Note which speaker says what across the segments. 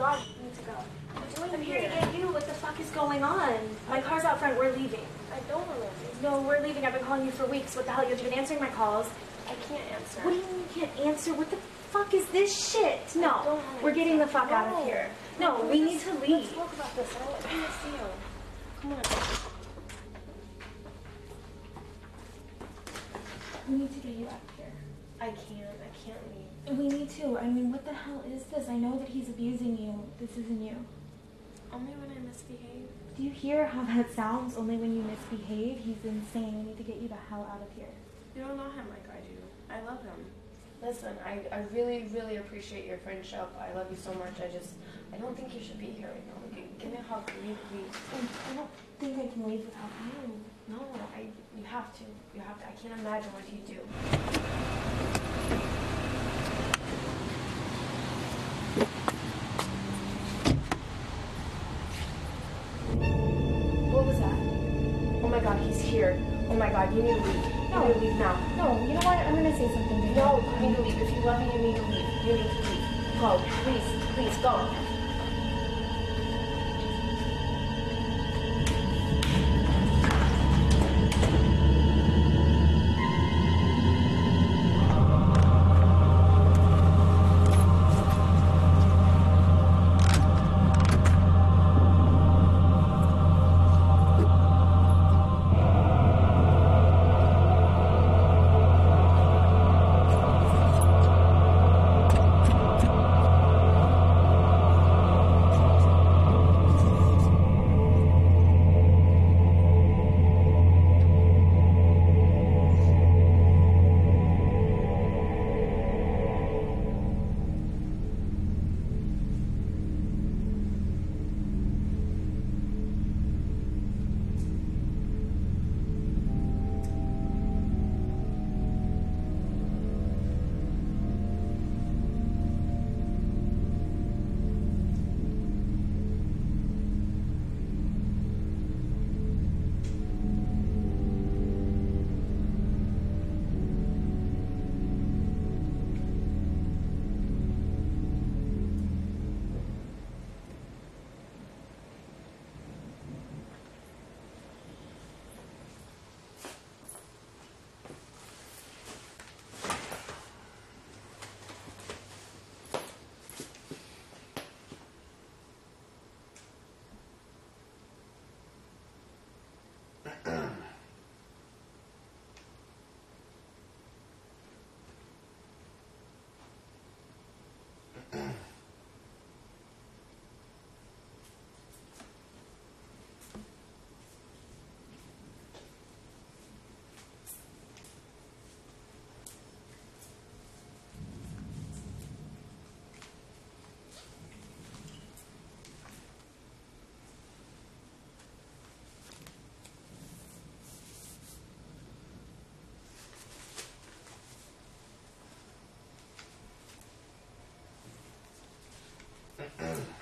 Speaker 1: god, you need to go.
Speaker 2: doing
Speaker 1: I'm here to get you. What the fuck is going on? My car's out front. We're leaving.
Speaker 2: I don't want to leave.
Speaker 1: No, we're leaving. I've been calling you for weeks. What the hell? You've been answering my calls.
Speaker 2: I can't answer.
Speaker 1: What do you mean you can't answer? What the fuck is this shit? No, we're getting the fuck out of here. No, we need to leave.
Speaker 2: Let's talk about this. I don't want to see you. Come on.
Speaker 1: We need to get you out of here.
Speaker 2: I can't. I can't leave.
Speaker 1: We need to. I mean, what the hell is this? I know that he's abusing you. This isn't you.
Speaker 2: Only when I misbehave.
Speaker 1: Do you hear how that sounds? Only when you misbehave? He's insane. We need to get you the hell out of here.
Speaker 2: You don't know him like I do. I love him. Listen, I, I really, really appreciate your friendship. I love you so much. I just, I don't think you should be here right now. Give, give me a hug, please, please.
Speaker 1: I don't think I can leave without you.
Speaker 2: No, I, you have to. You have to. I can't imagine what you do. My god, you need to leave. You
Speaker 1: No.
Speaker 2: need to leave now.
Speaker 1: No, you know what? I'm gonna say something to.
Speaker 2: No, you need to leave. If you love me, you need to leave. You need to leave. Go, please, please, go.
Speaker 3: Mm-hmm.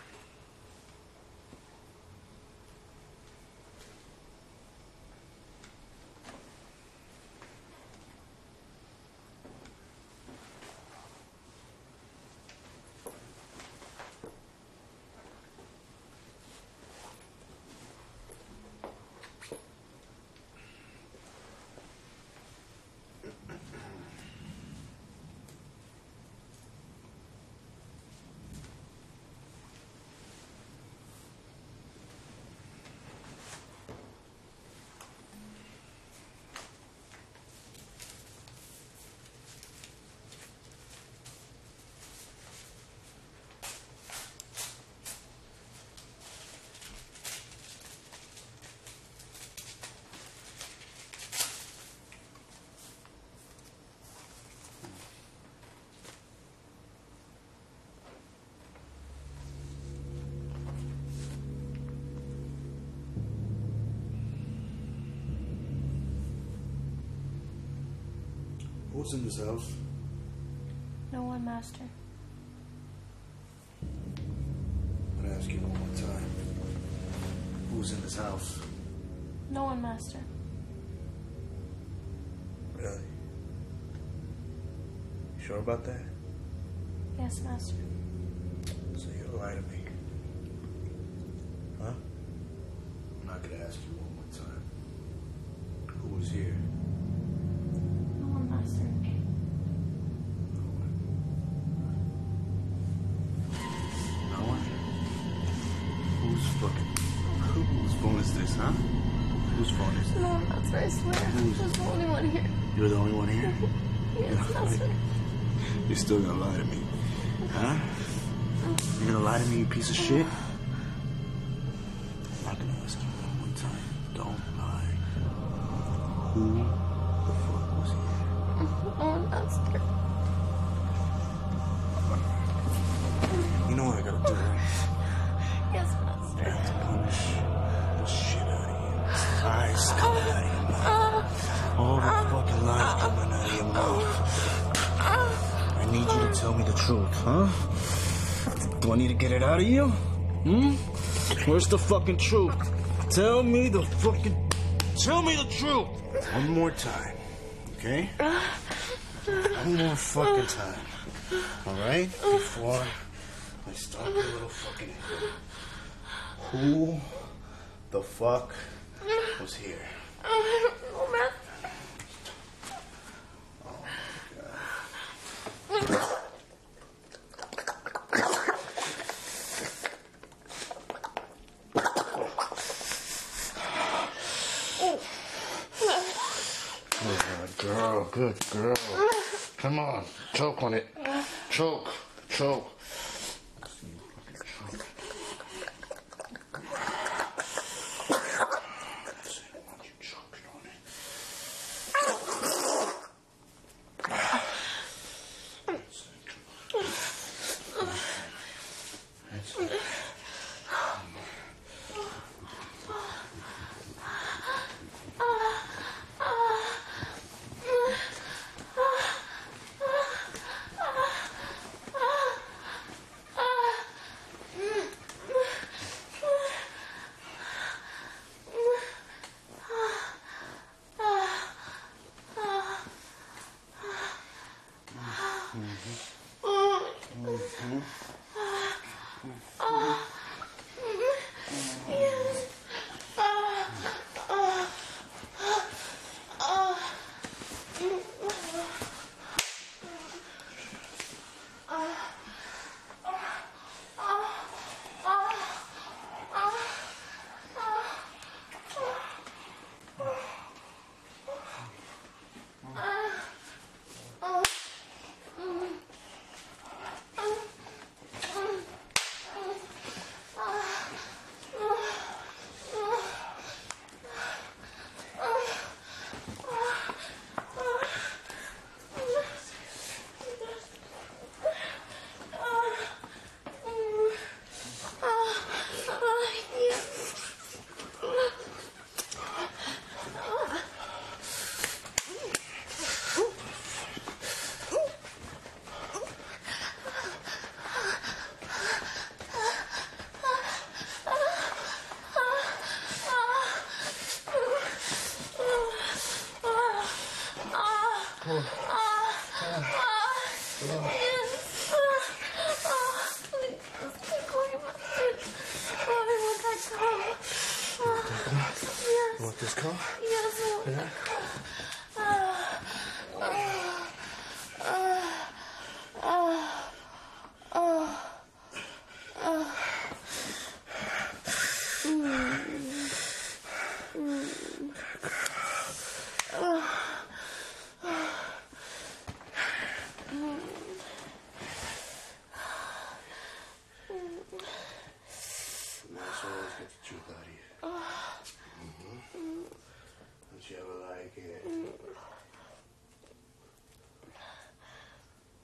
Speaker 3: What's in this house?
Speaker 2: No one, Master.
Speaker 3: I'm gonna ask you one more time. Who's in this house?
Speaker 2: No one, Master.
Speaker 3: Really? You sure about that?
Speaker 2: Yes, Master.
Speaker 3: So you're lying to me. Huh? I'm not gonna ask you one more time. Who was here? You're the only one here?
Speaker 2: Yes.
Speaker 3: You're still gonna lie to me. Huh? You're gonna lie to me, you piece of shit? I'm not gonna ask you one more time. Don't lie. Who the fuck was here?
Speaker 2: Oh, Master.
Speaker 3: You know what I gotta do, right?
Speaker 2: Yes,
Speaker 3: I
Speaker 2: Master.
Speaker 3: have to punish the shit out of you. Lies coming out of mouth. All the fucking lies coming out of your mouth. I need you to tell me the truth, huh? Do I need to get it out of you? Hmm? Where's the fucking truth? Tell me the fucking. Tell me the truth! One more time, okay? One more fucking time. Alright? Before I start the little fucking. Who the fuck was here? Good girl. Come on, choke on it. Choke, choke. This. Yeah?